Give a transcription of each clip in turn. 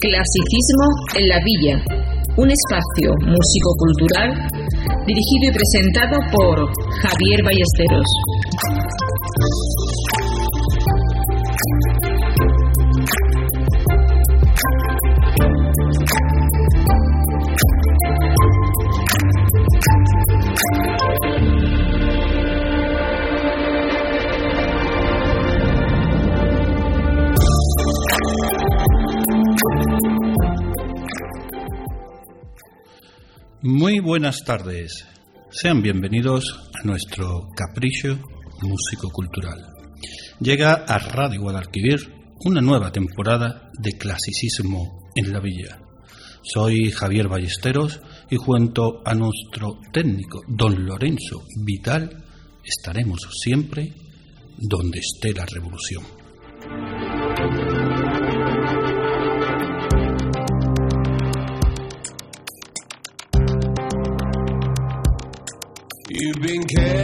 Clasicismo en la Villa, un espacio músico-cultural dirigido y presentado por Javier Ballesteros. Muy buenas tardes. Sean bienvenidos a nuestro capricho músico-cultural. Llega a Radio Guadalquivir una nueva temporada de clasicismo en la villa. Soy Javier Ballesteros y junto a nuestro técnico don Lorenzo Vital estaremos siempre donde esté la revolución. care.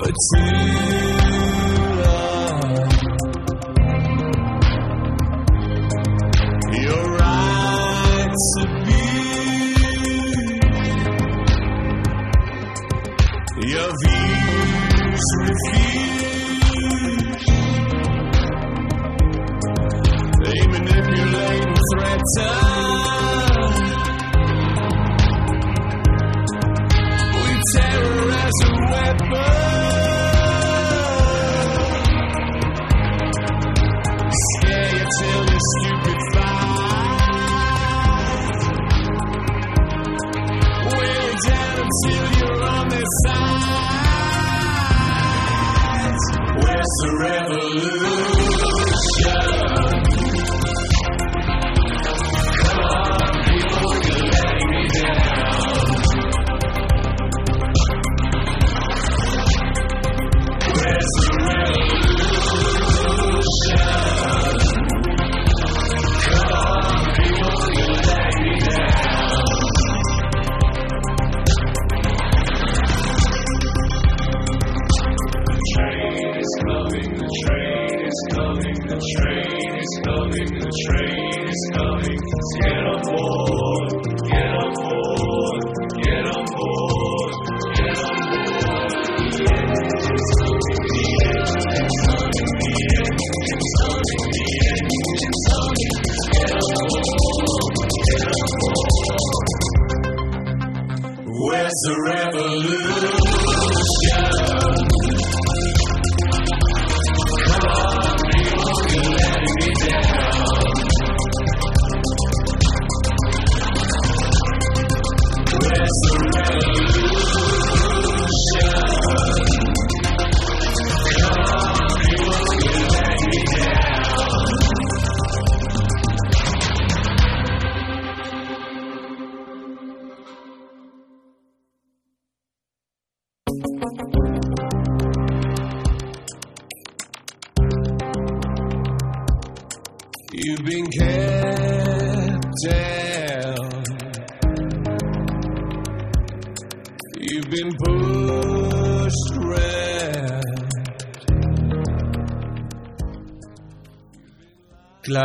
verziehen.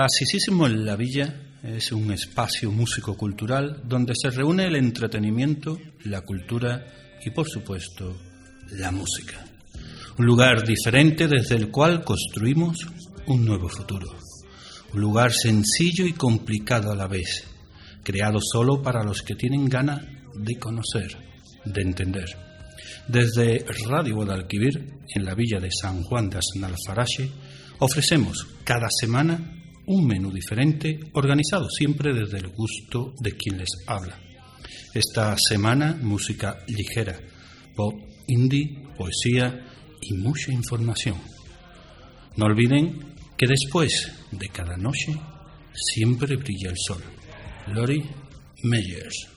Clasicísimo en la Villa es un espacio músico-cultural donde se reúne el entretenimiento, la cultura y, por supuesto, la música. Un lugar diferente desde el cual construimos un nuevo futuro. Un lugar sencillo y complicado a la vez, creado solo para los que tienen ganas de conocer, de entender. Desde Radio Guadalquivir, en la villa de San Juan de Aznalfarache, ofrecemos cada semana un menú diferente, organizado siempre desde el gusto de quien les habla. Esta semana, música ligera, pop, indie, poesía y mucha información. No olviden que después de cada noche siempre brilla el sol. Lori Meyers.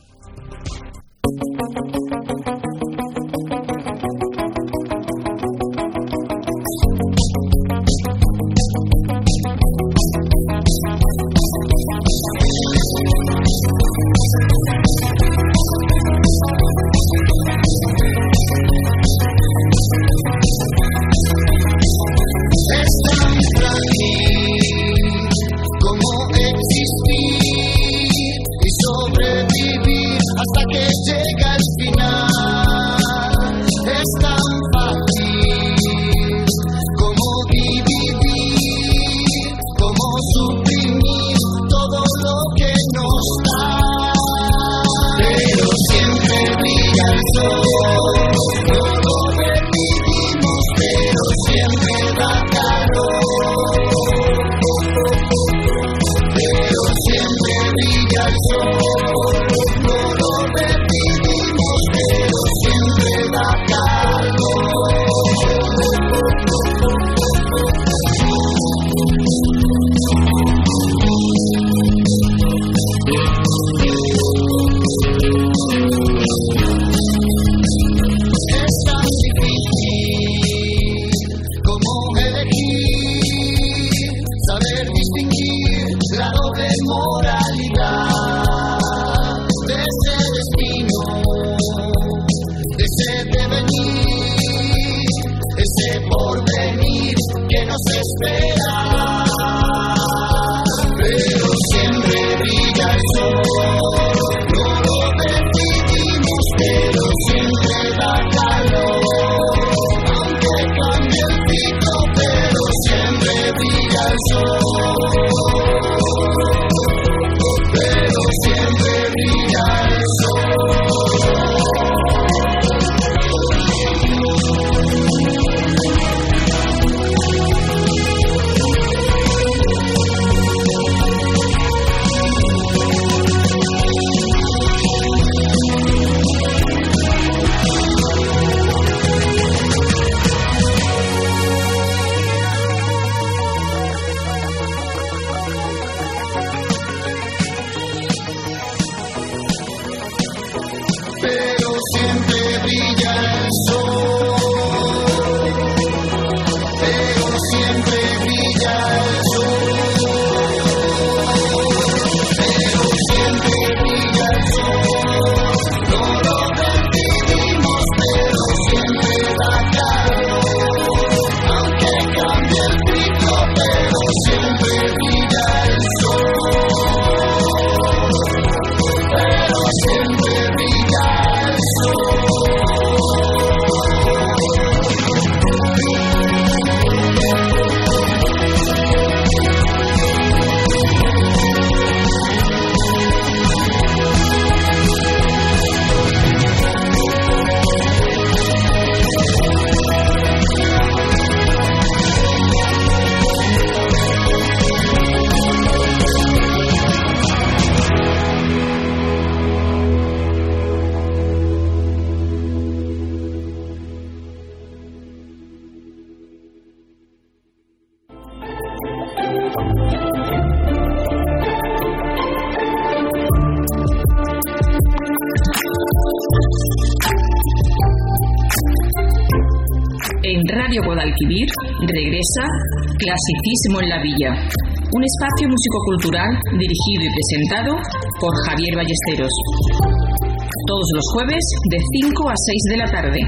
Guadalquivir regresa Clasicismo en la Villa, un espacio musicocultural dirigido y presentado por Javier Ballesteros. Todos los jueves de 5 a 6 de la tarde.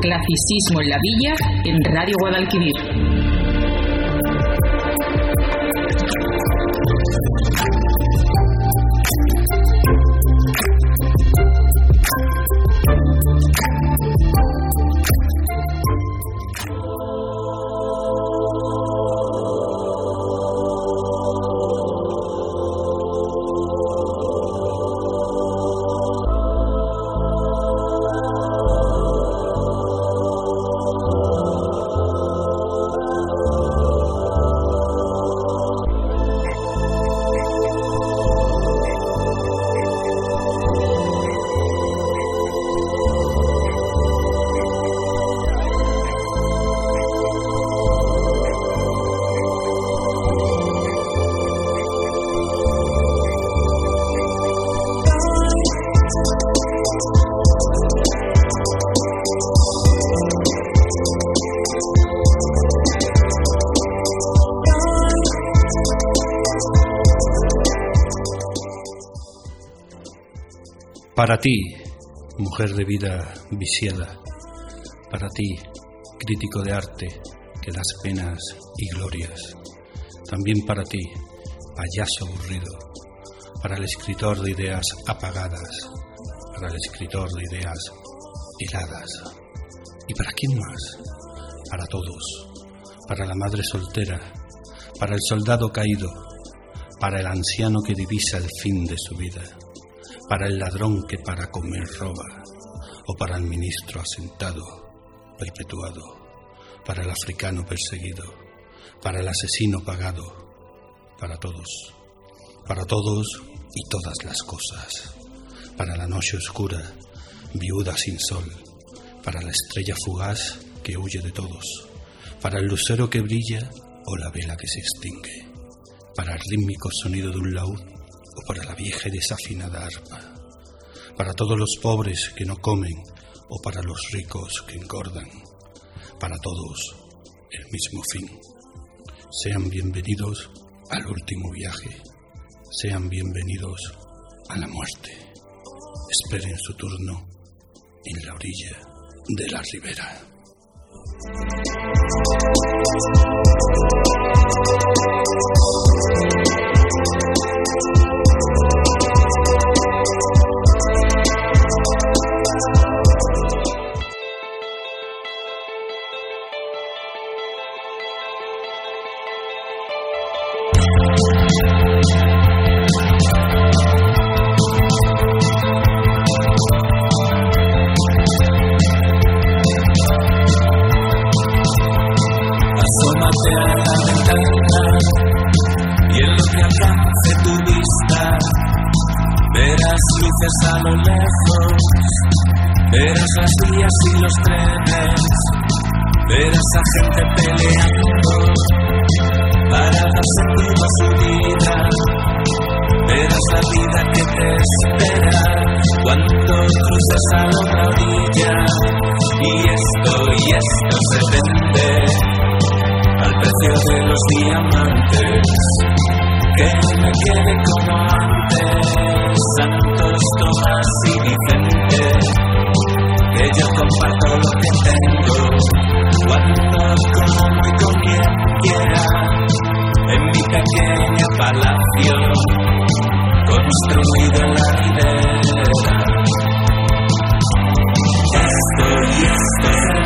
Clasicismo en la Villa en Radio Guadalquivir. Para ti, mujer de vida viciada, para ti, crítico de arte que das penas y glorias, también para ti, payaso aburrido, para el escritor de ideas apagadas, para el escritor de ideas heladas. ¿Y para quién más? Para todos, para la madre soltera, para el soldado caído, para el anciano que divisa el fin de su vida para el ladrón que para comer roba, o para el ministro asentado, perpetuado, para el africano perseguido, para el asesino pagado, para todos, para todos y todas las cosas, para la noche oscura, viuda sin sol, para la estrella fugaz que huye de todos, para el lucero que brilla o la vela que se extingue, para el rítmico sonido de un laúd o para la vieja y desafinada arpa, para todos los pobres que no comen o para los ricos que engordan, para todos el mismo fin. Sean bienvenidos al último viaje, sean bienvenidos a la muerte. Esperen su turno en la orilla de la ribera. La ventana y en lo que alcance tu vista verás luces a lo lejos, verás las vías y los trenes, verás a gente peleando para dar sentido a su vida, verás la vida que te espera cuando cruces a la orilla. Y esto y esto se vende al precio de los diamantes. Que me quede como antes, Santos, Tomás y Vicente. Que yo comparto lo que tengo, cuando, como y con quien quiera, en mi pequeño palacio, construido en la ribera. Esto y esto se.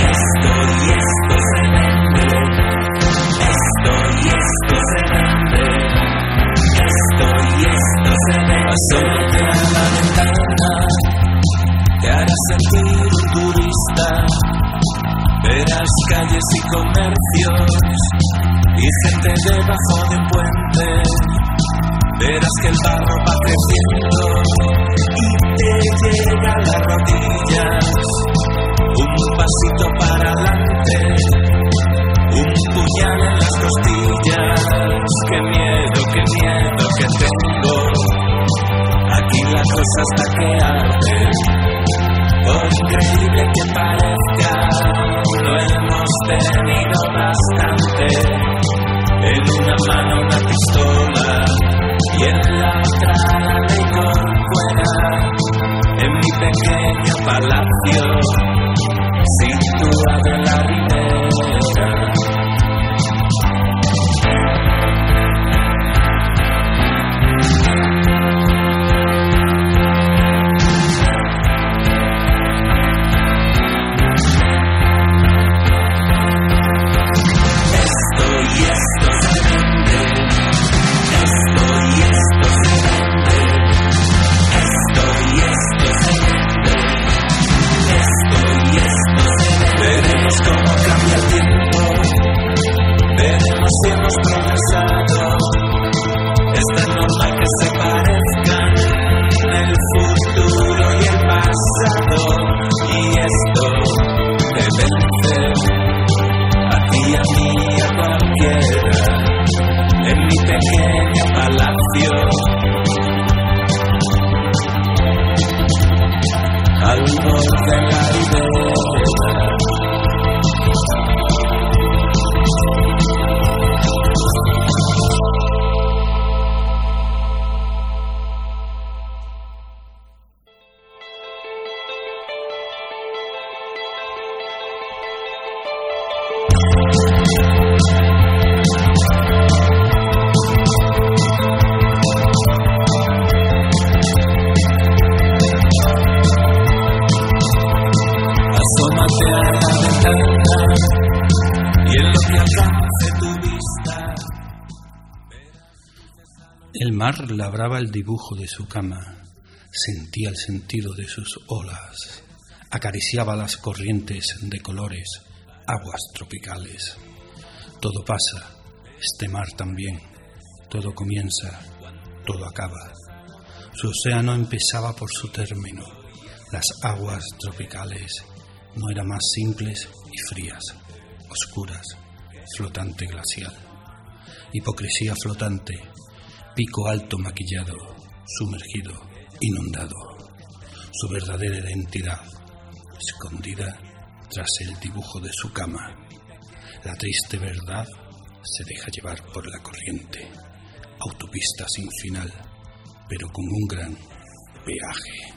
Esto y esto a la ventana, te hará sentir un turista. Verás calles y comercios y gente debajo de un puente. Verás que el barro va creciendo y te llega a las rodillas un pasito para adelante, un puñal en las costillas. Qué miedo, qué miedo que tengo. Aquí la cosa está que por increíble que parezca, lo hemos tenido bastante. En una mano una pistola y en la otra la ley corcuera. En mi pequeño palacio, situado en la El mar labraba el dibujo de su cama, sentía el sentido de sus olas, acariciaba las corrientes de colores, aguas tropicales. Todo pasa, este mar también, todo comienza, todo acaba. Su océano empezaba por su término, las aguas tropicales no eran más simples y frías, oscuras, flotante glacial. Hipocresía flotante, pico alto maquillado, sumergido, inundado. Su verdadera identidad, escondida tras el dibujo de su cama. La triste verdad se deja llevar por la corriente. Autopista sin final, pero con un gran peaje.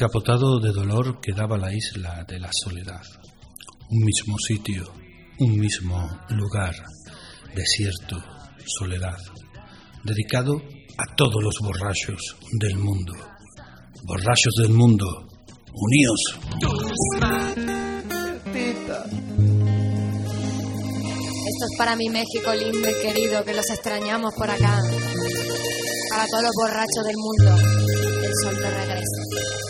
Encapotado de dolor quedaba la isla de la soledad. Un mismo sitio, un mismo lugar, desierto, soledad, dedicado a todos los borrachos del mundo. Borrachos del mundo, uníos. Esto es para mi México lindo y querido, que los extrañamos por acá. Para todos los borrachos del mundo, el sol no regresa.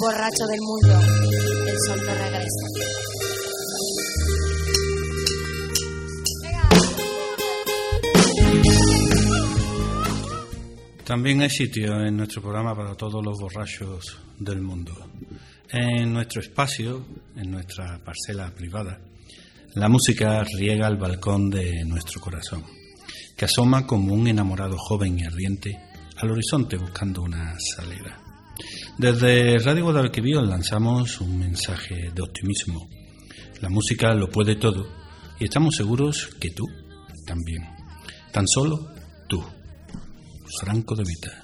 Borrachos del mundo, el sol no regresa. También hay sitio en nuestro programa para todos los borrachos del mundo. En nuestro espacio, en nuestra parcela privada, la música riega el balcón de nuestro corazón, que asoma como un enamorado joven y ardiente al horizonte buscando una salida. Desde Radio Guadalquivir lanzamos un mensaje de optimismo. La música lo puede todo y estamos seguros que tú también. Tan solo tú. Franco de Vita.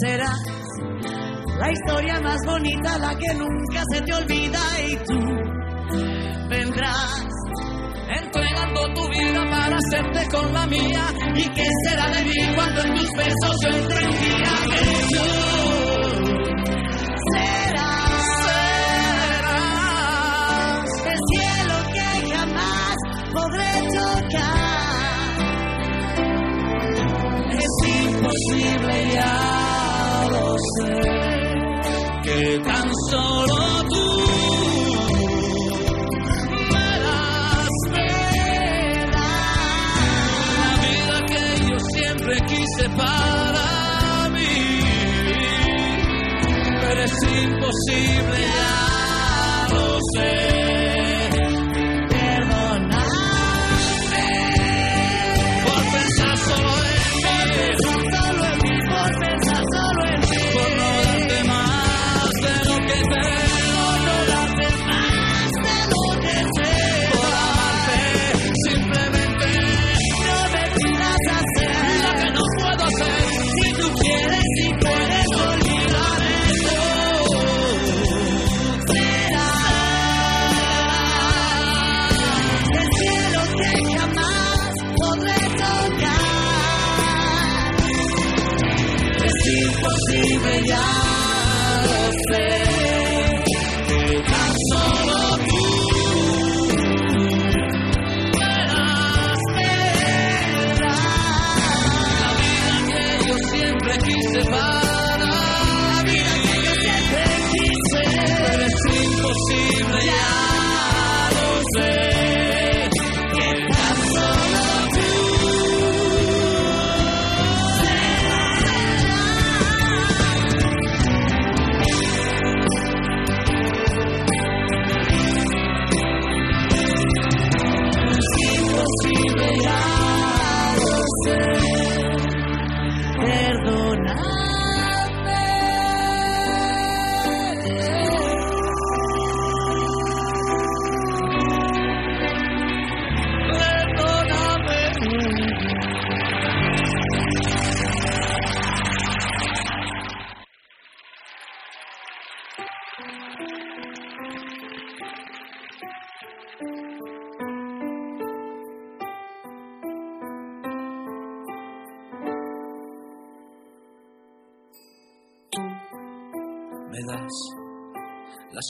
Serás la historia más bonita, la que nunca se te olvida y tú vendrás entregando tu vida para hacerte con la mía. ¿Y qué será de mí cuando en tus besos yo entendía que tú serás el cielo que jamás podré tocar. Es imposible, ya sé, que tan solo tú me das, la vida que yo siempre quise para mí. Pero es imposible, ya lo sé.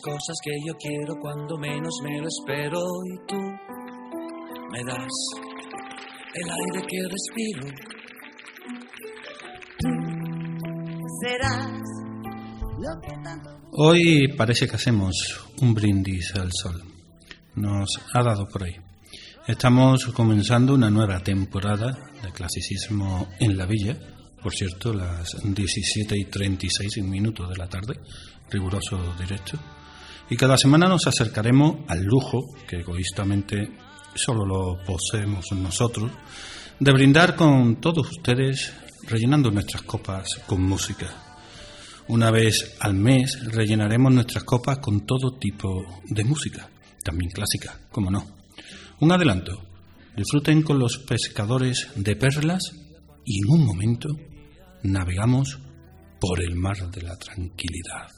Cosas que yo quiero cuando menos me lo espero y tú me das el aire que respiro. serás lo que tanto Hoy parece que hacemos un brindis al sol. Nos ha dado por ahí. Estamos comenzando una nueva temporada de clasicismo en la villa. Por cierto, las 17 y 36 minutos de la tarde, riguroso directo. Y cada semana nos acercaremos al lujo, que egoístamente solo lo poseemos nosotros, de brindar con todos ustedes, rellenando nuestras copas con música. Una vez al mes rellenaremos nuestras copas con todo tipo de música, también clásica, como no. Un adelanto. Disfruten con los pescadores de perlas y en un momento navegamos por el mar de la tranquilidad.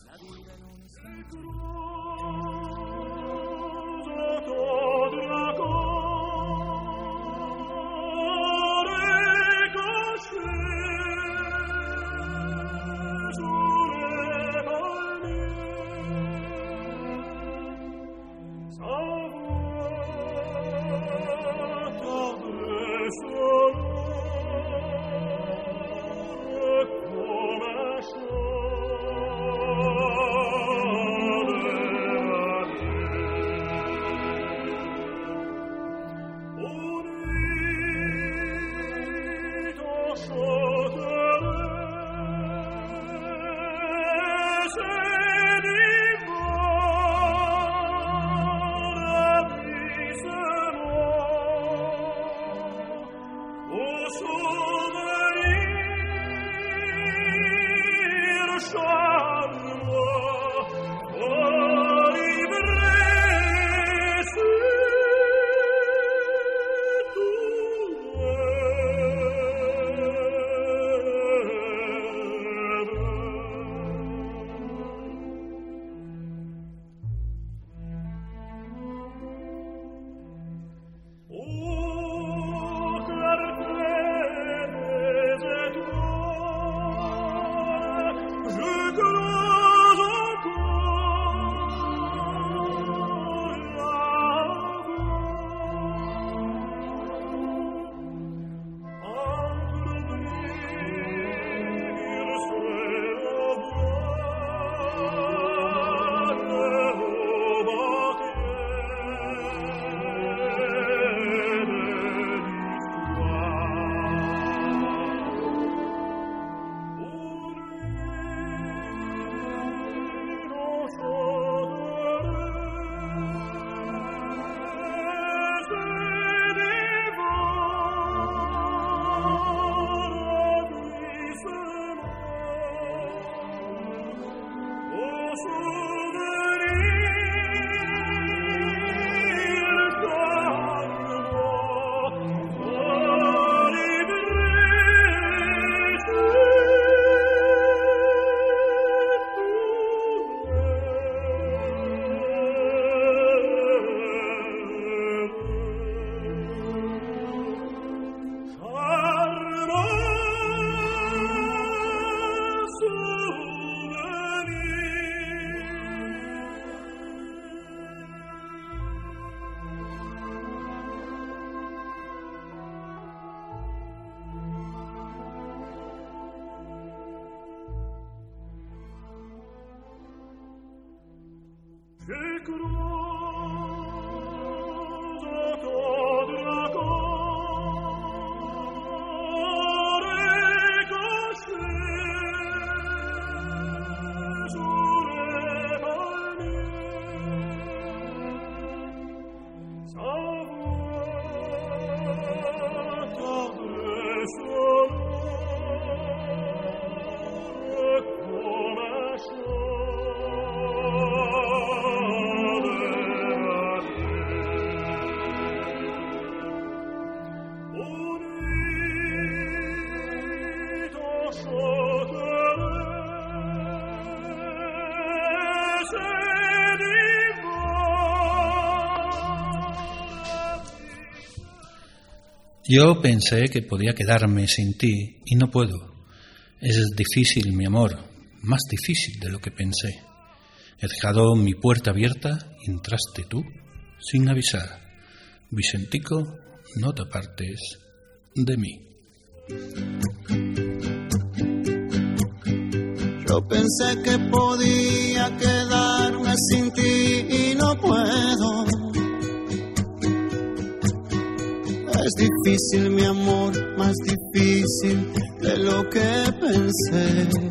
Yo pensé que podía quedarme sin ti y no puedo. Es difícil, mi amor, más difícil de lo que pensé. He dejado mi puerta abierta y entraste tú sin avisar. Vicentico, no te apartes de mí. Yo pensé que podía quedarme sin ti y no puedo. Es difícil mi amor, más difícil de lo que pensé.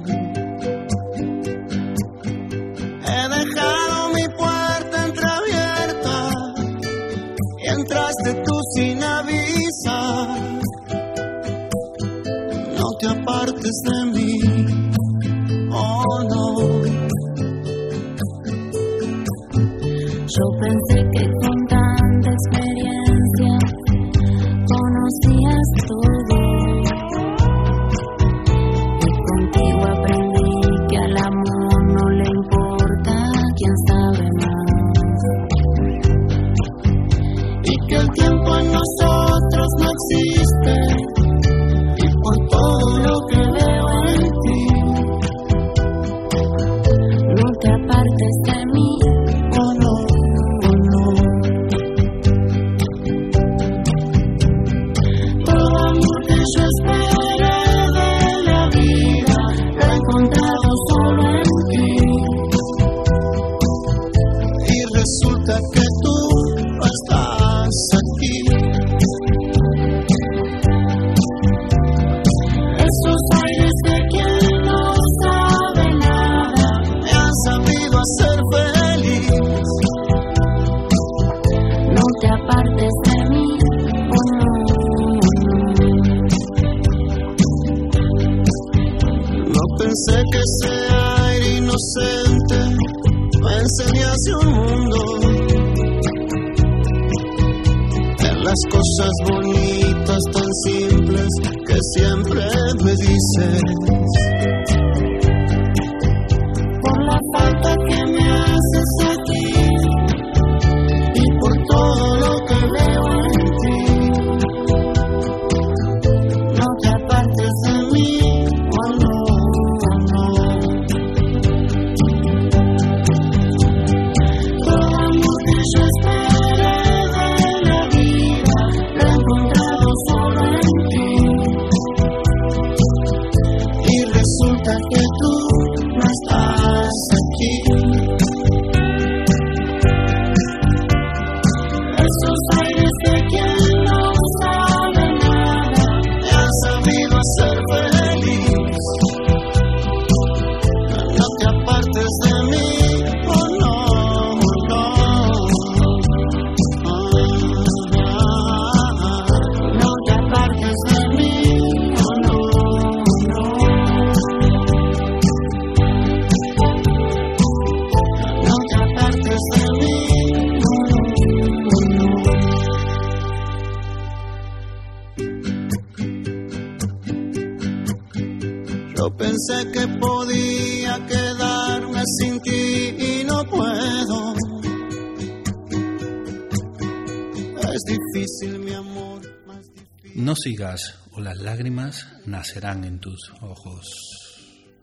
nacerán en tus ojos.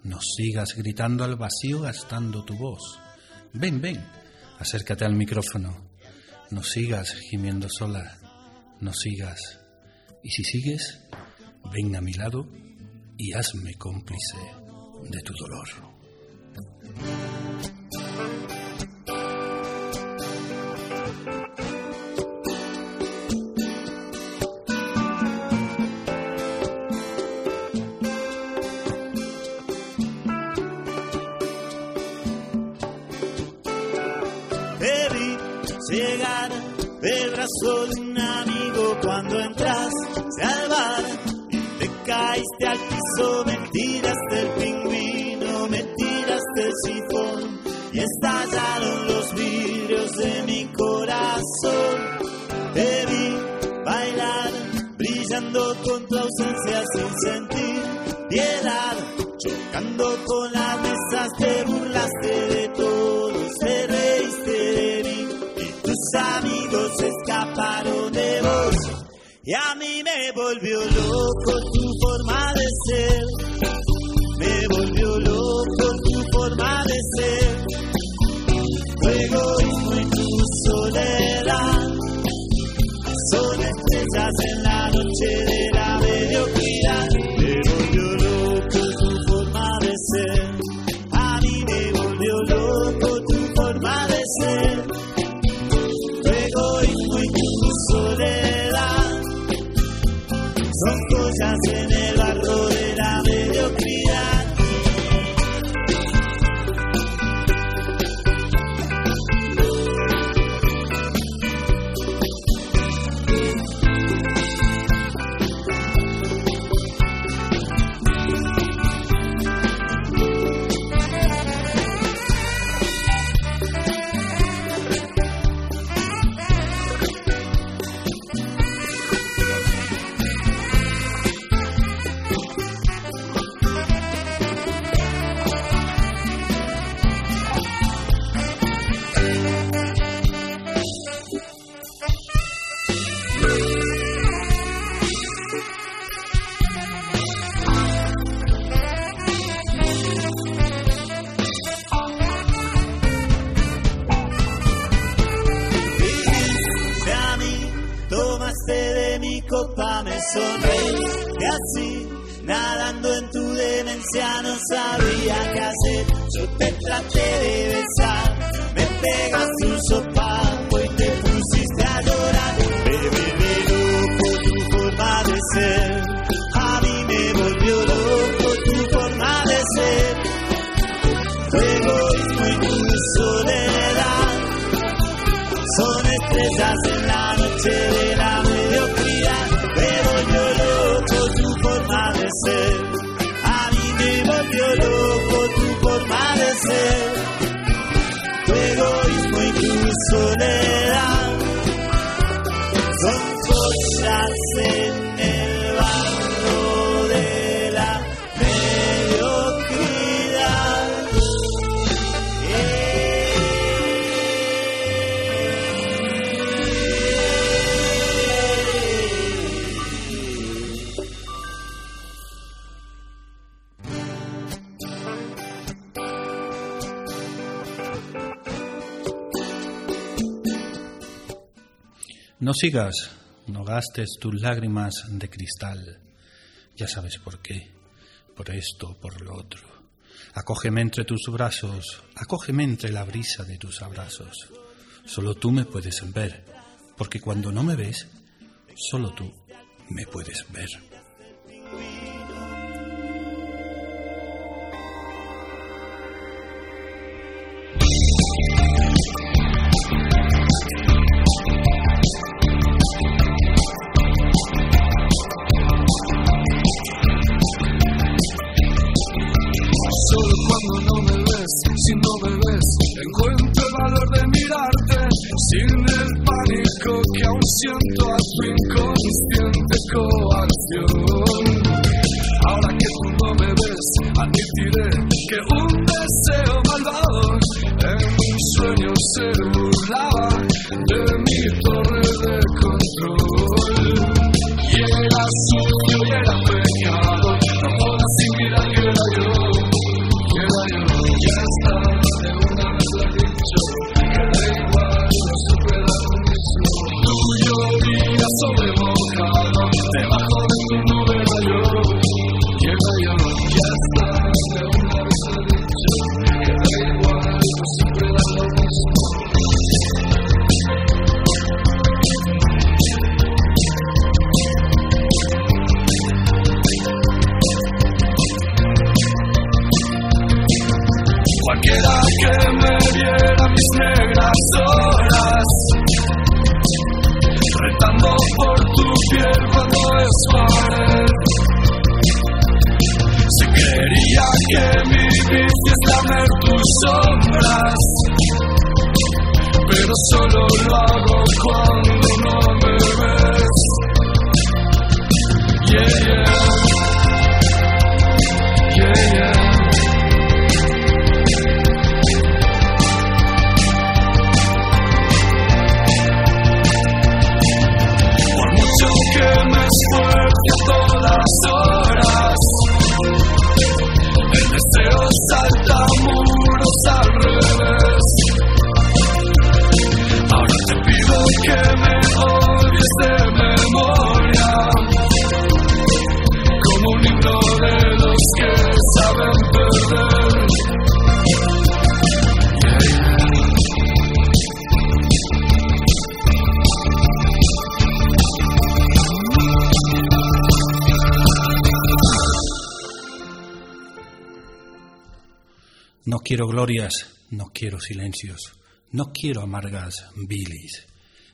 No sigas gritando al vacío gastando tu voz. Ven, ven, acércate al micrófono. No sigas gimiendo sola. No sigas. Y si sigues, ven a mi lado y hazme cómplice de tu dolor. cuando entraste al bar te caíste al piso, me tiraste el pingüino, me tiraste el sifón y estallaron me volvió loco nadando en tu demencia no sabía qué No sigas, no gastes tus lágrimas de cristal. Ya sabes por qué, por esto, por lo otro. Acógeme entre tus brazos, acógeme entre la brisa de tus abrazos. Solo tú me puedes ver, porque cuando no me ves, solo tú me puedes ver. Glorias, no quiero silencios, no quiero amargas bilis.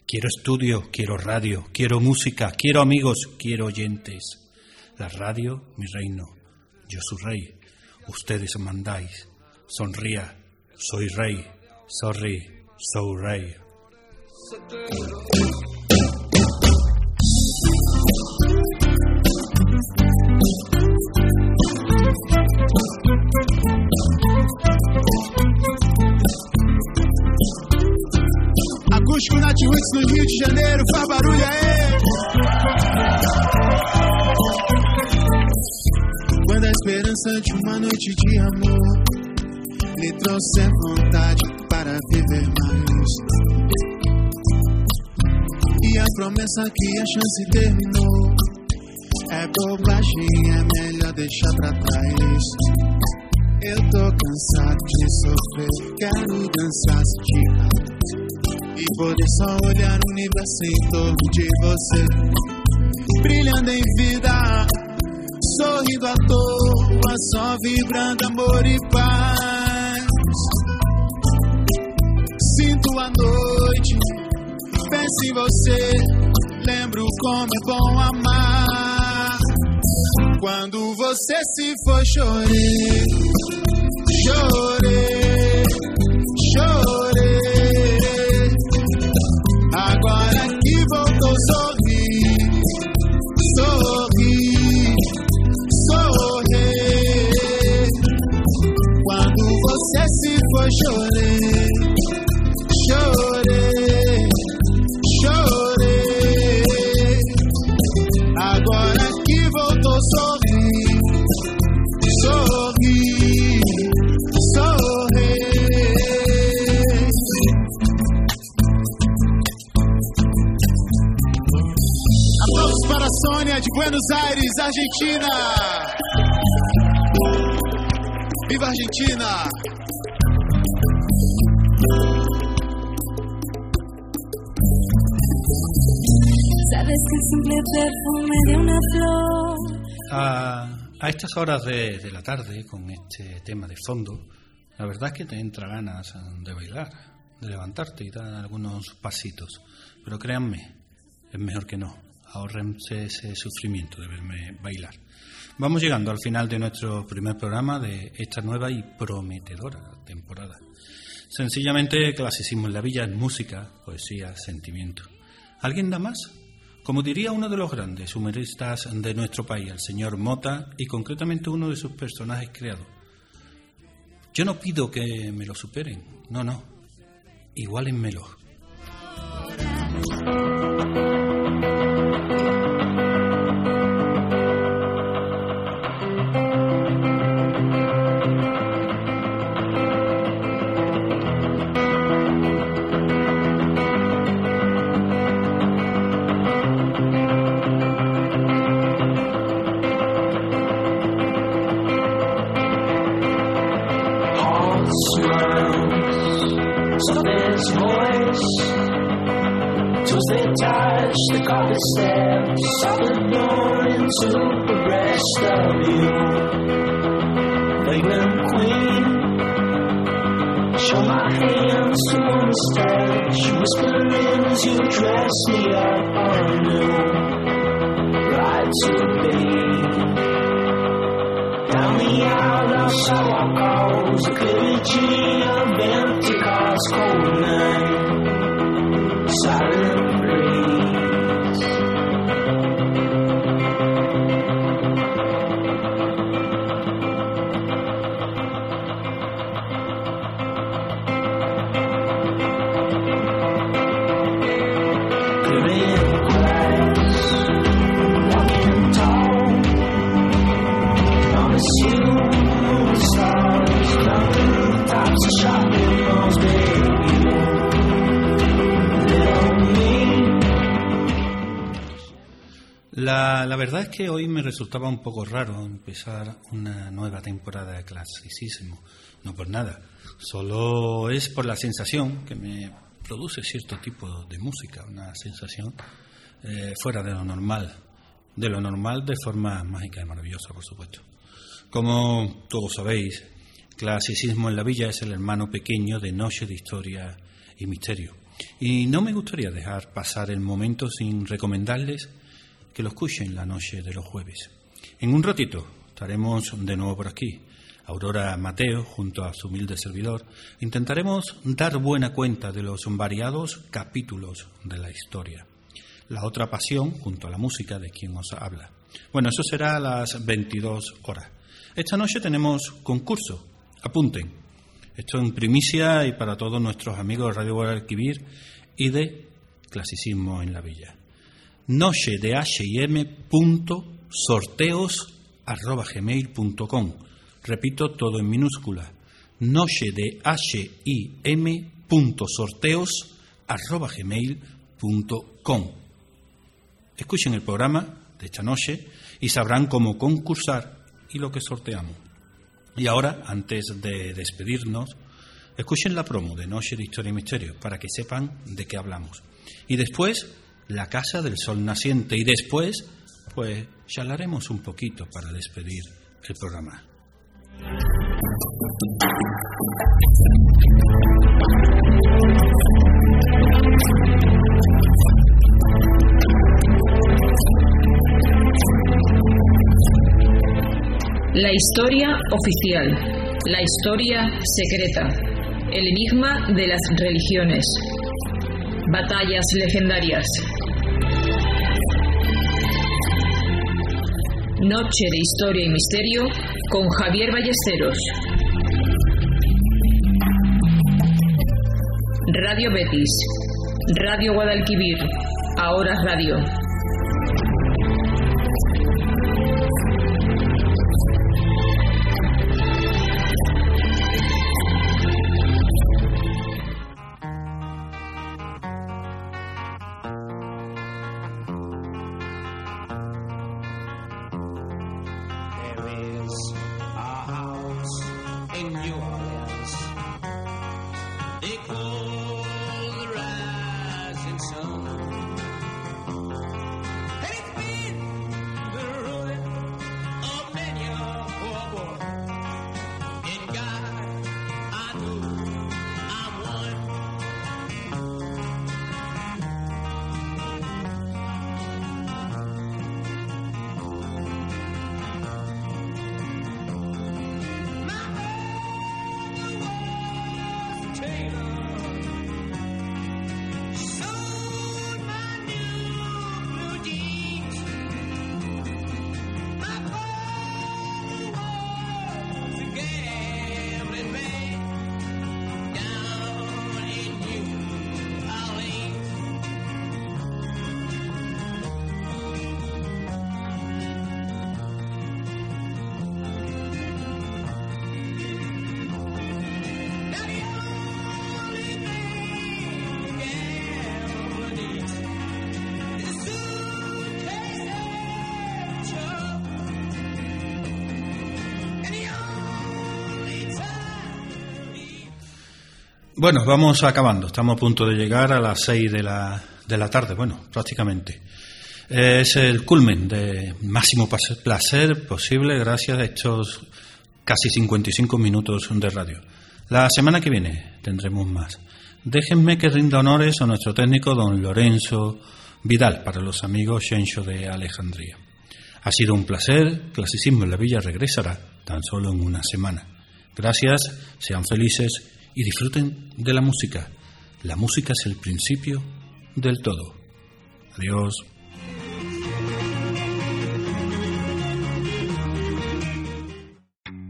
Quiero estudio, quiero radio, quiero música, quiero amigos, quiero oyentes. La radio, mi reino, yo soy rey, ustedes mandáis. Sonría, soy rey, sorry, soy rey. Acústico Natiwix no Rio de Janeiro, faz barulho aí. Quando a esperança de uma noite de amor lhe trouxe vontade para viver mais. E a promessa que a chance terminou É bobagem, é melhor deixar pra trás. Eu tô cansado de sofrer, quero dançar de E poder só olhar o universo em torno de você. Brilhando em vida, sorrindo à toa, só vibrando amor e paz. Sinto a noite, penso em você, lembro como é bom amar. Quando você se foi, chorei, chorei, chorei. Chorei, chorei, chorei. Agora que voltou, sorri, sorri, sorri. Aplausos para a Sônia de Buenos Aires, Argentina. Viva Argentina! Simple a estas horas de, de la tarde, con este tema de fondo, la verdad es que te entra ganas de bailar, de levantarte y dar algunos pasitos. Pero créanme, es mejor que no. Ahorrense ese sufrimiento de verme bailar. Vamos llegando al final de nuestro primer programa de esta nueva y prometedora temporada. Sencillamente, clasicismo en la villa es música, poesía, sentimiento. ¿Alguien da más? Como diría uno de los grandes humoristas de nuestro país, el señor Mota, y concretamente uno de sus personajes creados. Yo no pido que me lo superen, no, no. Igualenmelo. The carpet steps, out the door into the rest of you. Fragrant queen, show my hands to on the stage, whispering as you dress me up anew. Right to be. Down the aisle of sidewalk goes a clergy of empty cars, cold night, silent La, la verdad es que hoy me resultaba un poco raro empezar una nueva temporada de clasicismo. No por nada, solo es por la sensación que me produce cierto tipo de música, una sensación eh, fuera de lo normal. De lo normal de forma mágica y maravillosa, por supuesto. Como todos sabéis, Clasicismo en la Villa es el hermano pequeño de Noche de Historia y Misterio. Y no me gustaría dejar pasar el momento sin recomendarles que lo escuchen la noche de los jueves. En un ratito estaremos de nuevo por aquí. Aurora Mateo, junto a su humilde servidor, intentaremos dar buena cuenta de los variados capítulos de la historia. La otra pasión, junto a la música de quien os habla. Bueno, eso será a las 22 horas. Esta noche tenemos concurso. Apunten. Esto en primicia y para todos nuestros amigos de Radio Guadalquivir y de Clasicismo en la Villa. Noche de H&M punto sorteos arroba gmail.com. Repito todo en minúscula. Noche de H&M punto sorteos arroba gmail.com. Escuchen el programa de esta noche y sabrán cómo concursar y lo que sorteamos. Y ahora, antes de despedirnos, escuchen la promo de Noche de Historia y Misterio para que sepan de qué hablamos. Y después, la Casa del Sol Naciente. Y después, pues, charlaremos un poquito para despedir el programa. La historia oficial, la historia secreta, el enigma de las religiones, batallas legendarias. Noche de historia y misterio con Javier Ballesteros. Radio Betis, Radio Guadalquivir, ahora radio. Bueno, vamos acabando. Estamos a punto de llegar a las 6 de la, de la tarde, bueno, prácticamente. Es el culmen de máximo placer posible gracias a estos casi 55 minutos de radio. La semana que viene tendremos más. Déjenme que rinda honores a nuestro técnico don Lorenzo Vidal para los amigos Shencho de Alejandría. Ha sido un placer. Clasicismo en la Villa regresará tan solo en una semana. Gracias, sean felices y disfruten de la música. La música es el principio del todo. Adiós.